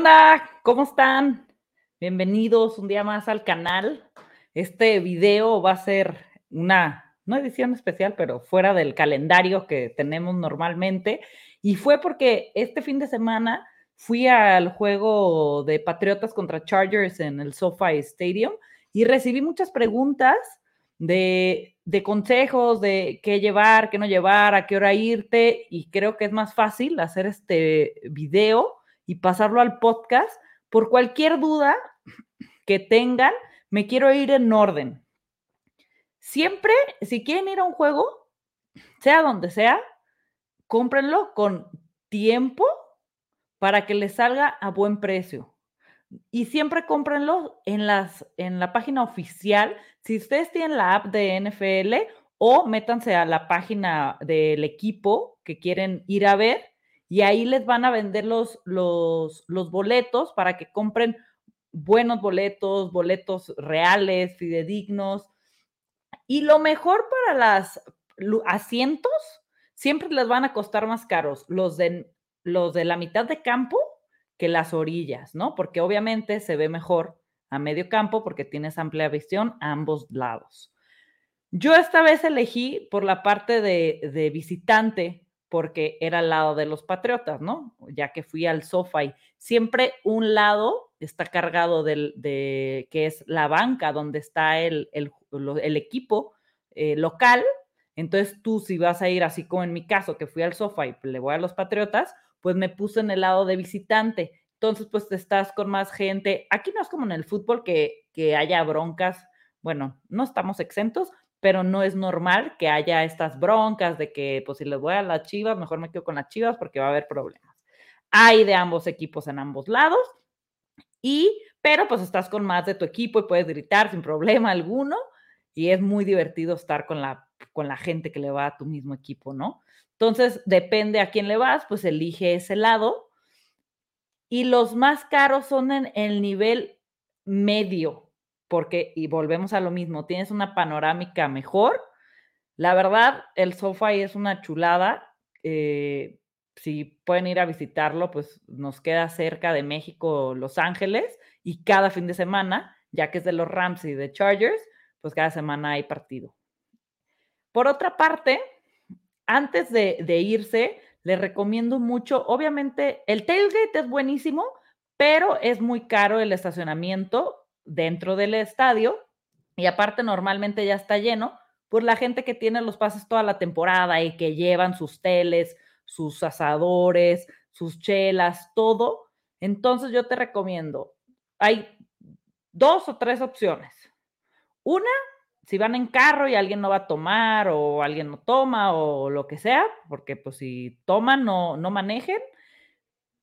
¿Qué onda? ¿Cómo están? Bienvenidos un día más al canal. Este video va a ser una, no edición especial, pero fuera del calendario que tenemos normalmente. Y fue porque este fin de semana fui al juego de Patriotas contra Chargers en el SoFi Stadium y recibí muchas preguntas de, de, consejos de qué llevar, qué no llevar, a qué hora irte. Y creo que es más fácil hacer este video y pasarlo al podcast. Por cualquier duda que tengan, me quiero ir en orden. Siempre, si quieren ir a un juego, sea donde sea, cómprenlo con tiempo para que les salga a buen precio. Y siempre cómprenlo en, las, en la página oficial. Si ustedes tienen la app de NFL o métanse a la página del equipo que quieren ir a ver y ahí les van a vender los, los, los boletos para que compren buenos boletos, boletos reales, fidedignos. Y lo mejor para los asientos, siempre les van a costar más caros los de, los de la mitad de campo que las orillas, ¿no? Porque obviamente se ve mejor a medio campo porque tienes amplia visión a ambos lados. Yo esta vez elegí por la parte de, de visitante porque era al lado de los Patriotas, ¿no? Ya que fui al SoFi. Siempre un lado está cargado del, de, que es la banca donde está el, el, equipo eh, local. Entonces tú si vas a ir así como en mi caso, que fui al SoFi y le voy a los Patriotas, pues me puse en el lado de visitante. Entonces, pues estás con más gente. Aquí no es como en el fútbol que, que haya broncas. Bueno, no estamos exentos, pero no es normal que haya estas broncas de que, pues si les voy a las chivas, mejor me quedo con las chivas porque va a haber problemas. Hay de ambos equipos en ambos lados, y, pero pues estás con más de tu equipo y puedes gritar sin problema alguno, y es muy divertido estar con la, con la gente que le va a tu mismo equipo, ¿no? Entonces, depende a quién le vas, pues elige ese lado. Y los más caros son en el nivel medio, porque, y volvemos a lo mismo, tienes una panorámica mejor. La verdad, el SoFi es una chulada. Eh, si pueden ir a visitarlo, pues nos queda cerca de México, Los Ángeles, y cada fin de semana, ya que es de los Rams y de Chargers, pues cada semana hay partido. Por otra parte, antes de, de irse, les recomiendo mucho, obviamente, el tailgate es buenísimo, pero es muy caro el estacionamiento dentro del estadio y aparte normalmente ya está lleno, por la gente que tiene los pases toda la temporada y que llevan sus teles, sus asadores, sus chelas, todo. Entonces yo te recomiendo, hay dos o tres opciones. Una, si van en carro y alguien no va a tomar o alguien no toma o lo que sea, porque pues si toman no, no manejen,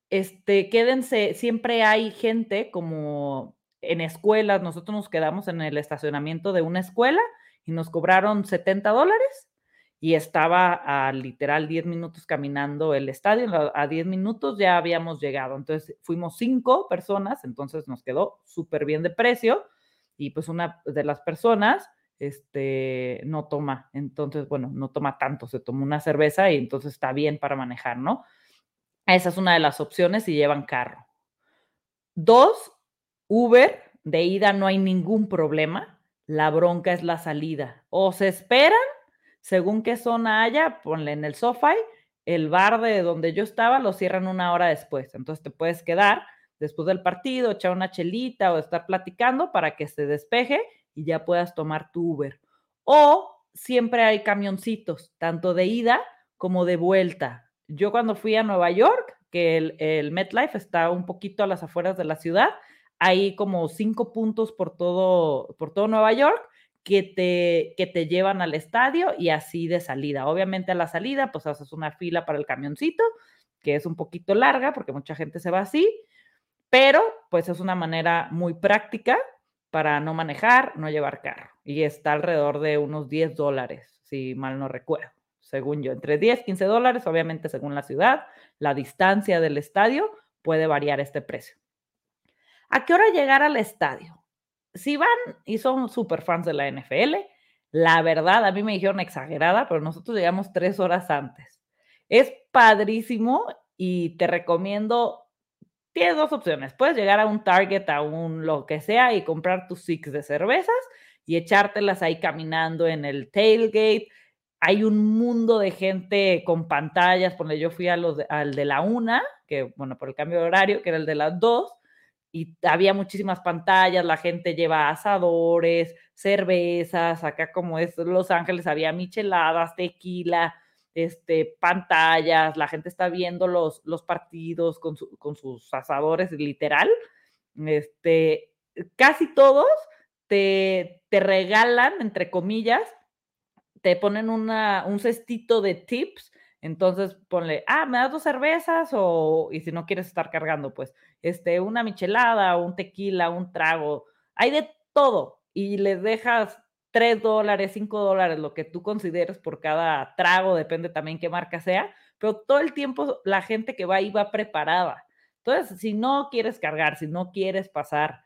este, quédense, siempre hay gente como en escuelas, nosotros nos quedamos en el estacionamiento de una escuela y nos cobraron 70 dólares y estaba a literal 10 minutos caminando el estadio, a 10 minutos ya habíamos llegado, entonces fuimos cinco personas, entonces nos quedó súper bien de precio y pues una de las personas este, no toma, entonces, bueno, no toma tanto, se tomó una cerveza y entonces está bien para manejar, ¿no? Esa es una de las opciones si llevan carro. Dos, Uber, de ida no hay ningún problema, la bronca es la salida. O se esperan, según qué zona haya, ponle en el SoFi, el bar de donde yo estaba lo cierran una hora después. Entonces te puedes quedar después del partido, echar una chelita o estar platicando para que se despeje y ya puedas tomar tu Uber. O siempre hay camioncitos, tanto de ida como de vuelta. Yo cuando fui a Nueva York, que el, el MetLife está un poquito a las afueras de la ciudad, hay como cinco puntos por todo, por todo Nueva York que te, que te llevan al estadio y así de salida. Obviamente a la salida, pues haces una fila para el camioncito, que es un poquito larga porque mucha gente se va así, pero pues es una manera muy práctica para no manejar, no llevar carro. Y está alrededor de unos 10 dólares, si mal no recuerdo, según yo. Entre 10, 15 dólares, obviamente según la ciudad, la distancia del estadio puede variar este precio. ¿A qué hora llegar al estadio? Si van y son súper fans de la NFL, la verdad, a mí me dijeron exagerada, pero nosotros llegamos tres horas antes. Es padrísimo y te recomiendo, tienes dos opciones. Puedes llegar a un Target, a un lo que sea, y comprar tus six de cervezas y echártelas ahí caminando en el tailgate. Hay un mundo de gente con pantallas, porque yo fui a los al de la una, que bueno, por el cambio de horario, que era el de las dos, y había muchísimas pantallas, la gente lleva asadores, cervezas, acá como es Los Ángeles había micheladas, tequila, este, pantallas, la gente está viendo los, los partidos con, con sus asadores, literal. Este, casi todos te, te regalan, entre comillas, te ponen una, un cestito de tips entonces ponle, ah, me das dos cervezas o, y si no quieres estar cargando, pues, este, una michelada, un tequila, un trago, hay de todo y les dejas tres dólares, cinco dólares, lo que tú consideres por cada trago, depende también qué marca sea, pero todo el tiempo la gente que va ahí va preparada. Entonces, si no quieres cargar, si no quieres pasar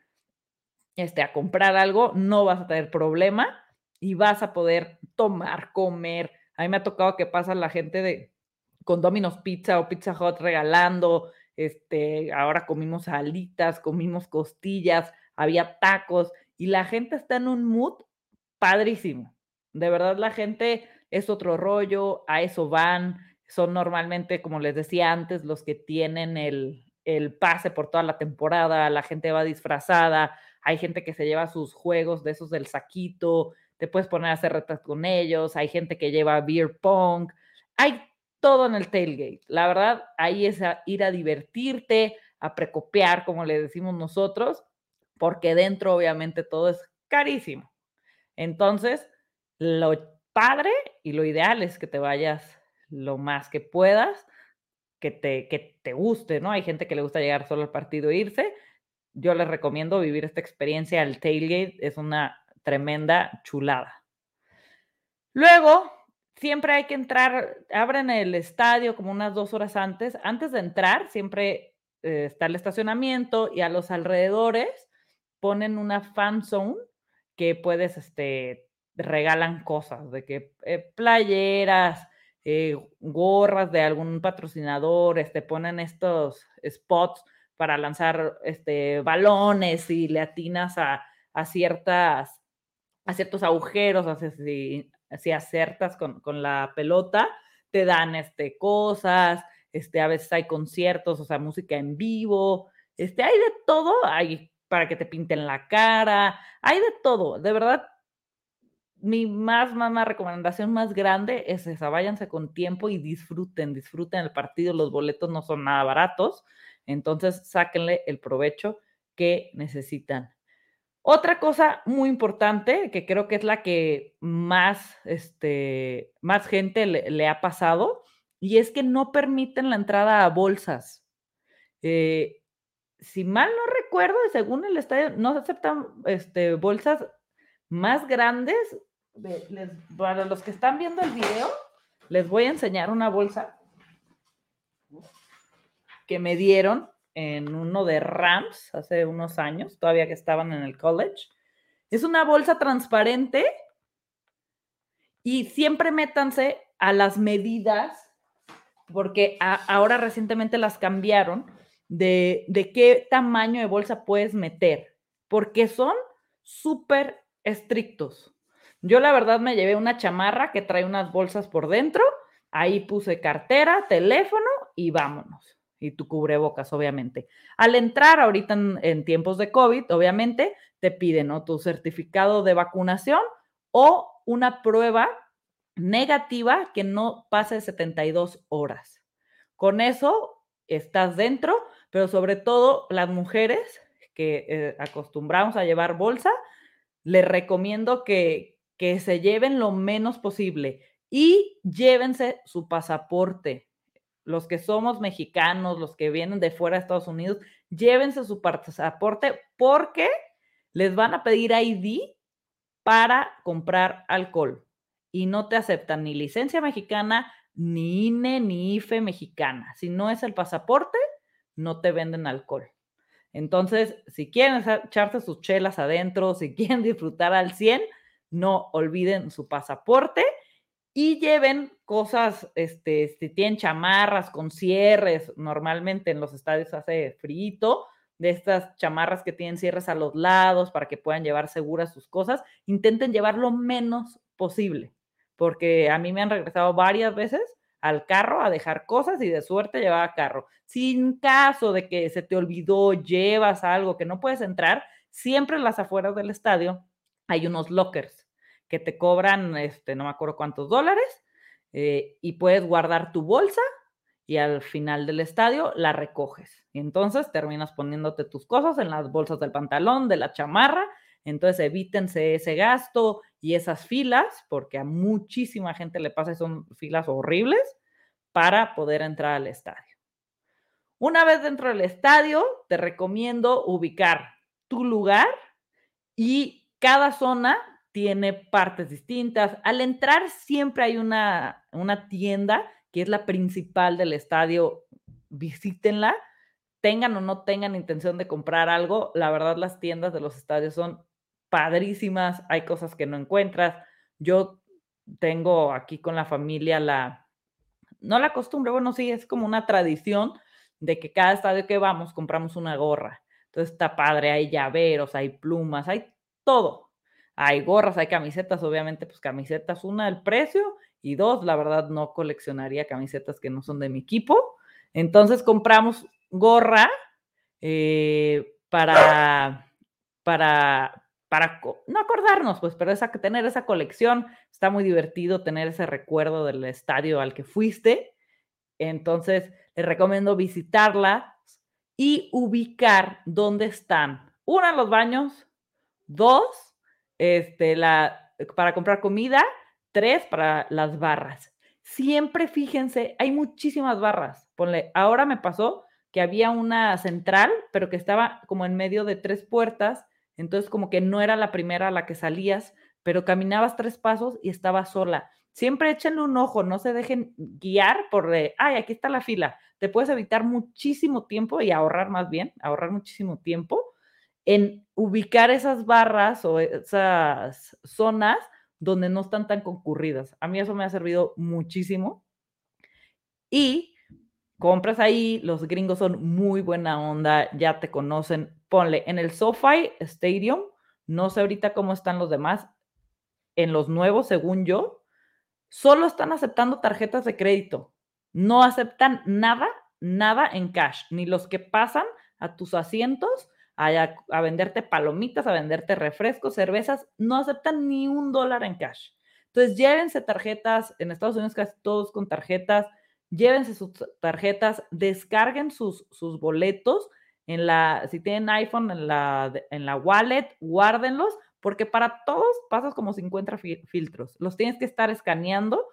este, a comprar algo, no vas a tener problema y vas a poder tomar, comer, a mí me ha tocado que pasa la gente de con Domino's Pizza o Pizza Hut regalando, este, ahora comimos alitas, comimos costillas, había tacos y la gente está en un mood padrísimo. De verdad la gente es otro rollo, a eso van, son normalmente, como les decía antes, los que tienen el, el pase por toda la temporada, la gente va disfrazada, hay gente que se lleva sus juegos de esos del saquito, te puedes poner a hacer retas con ellos, hay gente que lleva beer pong, hay todo en el tailgate. La verdad, ahí es ir a divertirte, a precopiar, como le decimos nosotros, porque dentro obviamente todo es carísimo. Entonces, lo padre y lo ideal es que te vayas lo más que puedas, que te, que te guste, ¿no? Hay gente que le gusta llegar solo al partido e irse. Yo les recomiendo vivir esta experiencia al tailgate. Es una tremenda chulada. Luego, siempre hay que entrar, abren el estadio como unas dos horas antes. Antes de entrar, siempre eh, está el estacionamiento y a los alrededores ponen una fan zone que puedes, este, regalan cosas, de que eh, playeras, eh, gorras de algún patrocinador, este, ponen estos spots para lanzar este, balones y le atinas a, a ciertas a ciertos agujeros, si, si acertas con, con, la pelota, te dan este, cosas, este, a veces hay conciertos, o sea, música en vivo, este, hay de todo, hay para que te pinten la cara, hay de todo, de verdad. Mi más, más, más recomendación más grande es esa, váyanse con tiempo y disfruten, disfruten el partido, los boletos no son nada baratos, entonces sáquenle el provecho que necesitan. Otra cosa muy importante, que creo que es la que más, este, más gente le, ha pasado, y es que no permiten la entrada a bolsas. Eh, si mal no recuerdo, según el estadio, no se aceptan este, bolsas más grandes. para los que están viendo el video, les voy a enseñar una bolsa que me dieron en uno de Rams hace unos años, todavía que estaban en el college. Es una bolsa transparente y siempre métanse a las medidas, porque ahora recientemente las cambiaron, de, de qué tamaño de bolsa puedes meter, porque son súper estrictos. Yo la verdad me llevé una chamarra que trae unas bolsas por dentro, ahí puse cartera, teléfono y vámonos y tu cubrebocas, obviamente. Al entrar ahorita en, tiempos de COVID, obviamente, te piden tu certificado de vacunación o una prueba negativa que no pase 72 horas. Con eso estás dentro, pero sobre todo las mujeres que eh, acostumbramos a llevar bolsa, les recomiendo que, que se lleven lo menos posible y llévense su pasaporte los que somos mexicanos, los que vienen de fuera de Estados Unidos, llévense su pasaporte porque les van a pedir ID para comprar alcohol y no te aceptan ni licencia mexicana, ni INE, ni IFE mexicana. Si no es el pasaporte, no te venden alcohol. Entonces, si quieren echarse sus chelas adentro, si quieren disfrutar al 100, no olviden su pasaporte y lleven cosas, este, si tienen chamarras con cierres, normalmente en los estadios hace frío, de estas chamarras que tienen cierres a los lados para que puedan llevar seguras sus cosas, intenten llevar lo menos posible, porque a mí me han regresado varias veces al carro a dejar cosas y de suerte llevaba carro. Sin caso de que se te olvidó, llevas algo que no puedes entrar, siempre en las afueras del estadio hay unos lockers que te cobran, este, no me acuerdo cuántos dólares, eh, y puedes guardar tu bolsa y al final del estadio la recoges. Y entonces terminas poniéndote tus cosas en las bolsas del pantalón, de la chamarra. Entonces evítense ese gasto y esas filas, porque a muchísima gente le pasa, son filas horribles para poder entrar al estadio. Una vez dentro del estadio, te recomiendo ubicar tu lugar y cada zona tiene partes distintas. Al entrar siempre hay una, una tienda que es la principal del estadio. Visítenla, tengan o no tengan intención de comprar algo. La verdad, las tiendas de los estadios son padrísimas. Hay cosas que no encuentras. Yo tengo aquí con la familia la, no la costumbre, bueno, sí, es como una tradición de que cada estadio que vamos compramos una gorra. Entonces está padre, hay llaveros, hay plumas, hay todo. Hay gorras, hay camisetas, obviamente, pues camisetas, una, el precio, y dos, la verdad, no coleccionaría camisetas que no son de mi equipo. Entonces compramos gorra eh, para, para, para no acordarnos, pues, pero esa, tener esa colección está muy divertido, tener ese recuerdo del estadio al que fuiste. Entonces, les recomiendo visitarla y ubicar dónde están. Una, los baños. Dos, este, la, para comprar comida, tres para las barras. Siempre fíjense, hay muchísimas barras. Ponle, ahora me pasó que había una central, pero que estaba como en medio de tres puertas, entonces como que no era la primera a la que salías, pero caminabas tres pasos y estaba sola. Siempre échenle un ojo, no se dejen guiar por de, ay, aquí está la fila. Te puedes evitar muchísimo tiempo y ahorrar más bien, ahorrar muchísimo tiempo en ubicar esas barras o esas zonas donde no están tan concurridas. A mí eso me ha servido muchísimo. Y compras ahí, los gringos son muy buena onda, ya te conocen. Ponle en el SoFi Stadium, no sé ahorita cómo están los demás, en los nuevos, según yo, solo están aceptando tarjetas de crédito. No aceptan nada, nada en cash, ni los que pasan a tus asientos a, venderte palomitas, a venderte refrescos, cervezas, no aceptan ni un dólar en cash. Entonces, llévense tarjetas, en Estados Unidos casi todos con tarjetas, llévense sus tarjetas, descarguen sus, sus boletos en la, si tienen iPhone, en la, en la wallet, guárdenlos, porque para todos pasas como 50 filtros. Los tienes que estar escaneando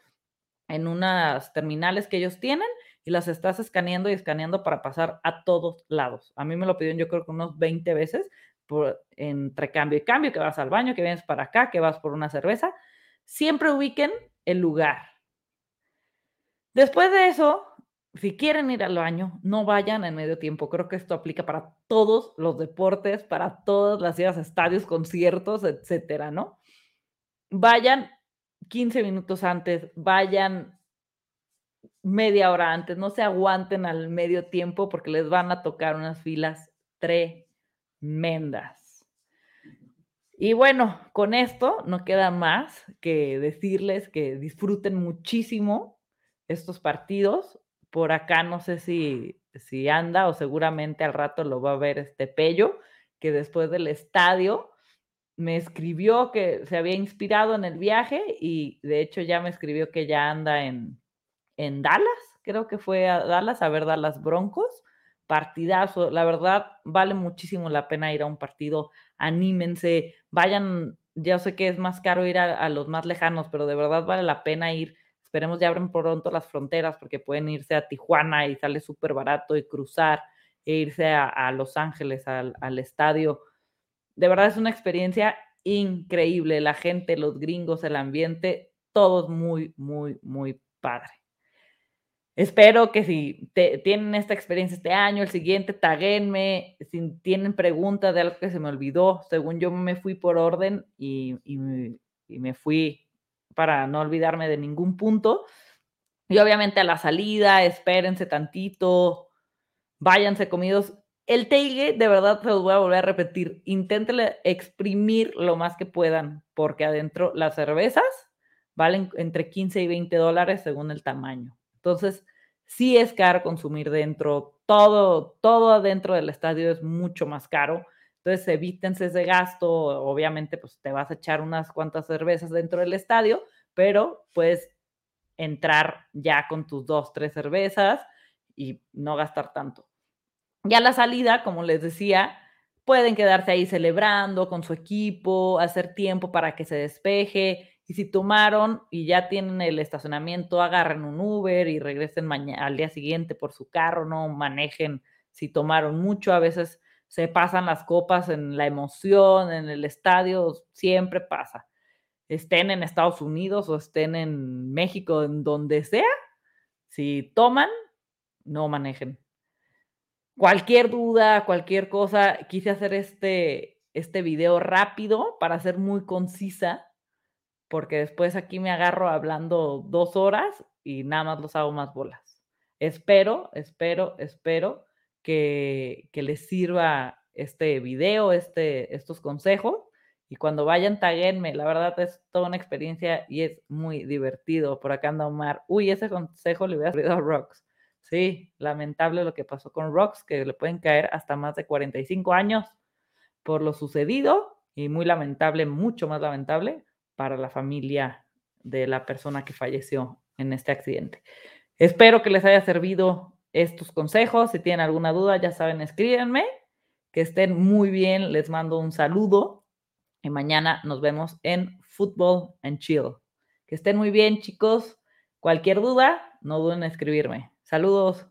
en unas terminales que ellos tienen y las estás escaneando y escaneando para pasar a todos lados. A mí me lo pidieron yo creo que unos 20 veces por, entre cambio y cambio, que vas al baño, que vienes para acá, que vas por una cerveza. Siempre ubiquen el lugar. Después de eso, si quieren ir al baño, no vayan en medio tiempo. Creo que esto aplica para todos los deportes, para todas las idas a estadios, conciertos, etcétera, ¿no? Vayan 15 minutos antes, vayan media hora antes, no se aguanten al medio tiempo porque les van a tocar unas filas tremendas. Y bueno, con esto no queda más que decirles que disfruten muchísimo estos partidos. Por acá no sé si, si anda o seguramente al rato lo va a ver este Pello, que después del estadio me escribió que se había inspirado en el viaje y de hecho ya me escribió que ya anda en, en Dallas, creo que fue a Dallas a ver Dallas Broncos. Partidazo, la verdad vale muchísimo la pena ir a un partido, anímense, vayan, ya sé que es más caro ir a, los más lejanos, pero de verdad vale la pena ir. Esperemos ya abren pronto las fronteras porque pueden irse a Tijuana y sale súper barato y cruzar e irse a, Los Ángeles al, al estadio. De verdad es una experiencia increíble. La gente, los gringos, el ambiente, todos muy, muy, muy padre. Espero que si tienen esta experiencia este año, el siguiente, taguenme. Si tienen preguntas de algo que se me olvidó, según yo me fui por orden y, me fui para no olvidarme de ningún punto. Y obviamente a la salida, espérense tantito, váyanse comidos. El tailgate, de verdad, se los voy a volver a repetir. Inténtenle exprimir lo más que puedan, porque adentro las cervezas valen entre 15 y 20 dólares según el tamaño. Entonces, sí es caro consumir dentro. Todo, todo adentro del estadio es mucho más caro. Entonces, evítense ese gasto. Obviamente, pues te vas a echar unas cuantas cervezas dentro del estadio, pero puedes entrar ya con tus dos, tres cervezas y no gastar tanto. Ya la salida, como les decía, pueden quedarse ahí celebrando con su equipo, hacer tiempo para que se despeje. Y si tomaron y ya tienen el estacionamiento, agarren un Uber y regresen al día siguiente por su carro, no manejen si tomaron mucho. A veces se pasan las copas en la emoción, en el estadio, siempre pasa estén en Estados Unidos o estén en México, en donde sea, si toman, no manejen. Cualquier duda, cualquier cosa, quise hacer este, este video rápido para ser muy concisa, porque después aquí me agarro hablando dos horas y nada más los hago más bolas. Espero, espero, espero que, que les sirva este video, este, estos consejos y cuando vayan, taguenme. La verdad es toda una experiencia y es muy divertido. Por acá anda Omar. Uy, ese consejo le hubiera servido a Rox. Sí, lamentable lo que pasó con Rox, que le pueden caer hasta más de 45 años por lo sucedido y muy lamentable, mucho más lamentable para la familia de la persona que falleció en este accidente. Espero que les haya servido estos consejos. Si tienen alguna duda, ya saben, escríbanme. Que estén muy bien. Les mando un saludo y mañana nos vemos en Football and Chill. Que estén muy bien, chicos. Cualquier duda, no duden en escribirme. Saludos.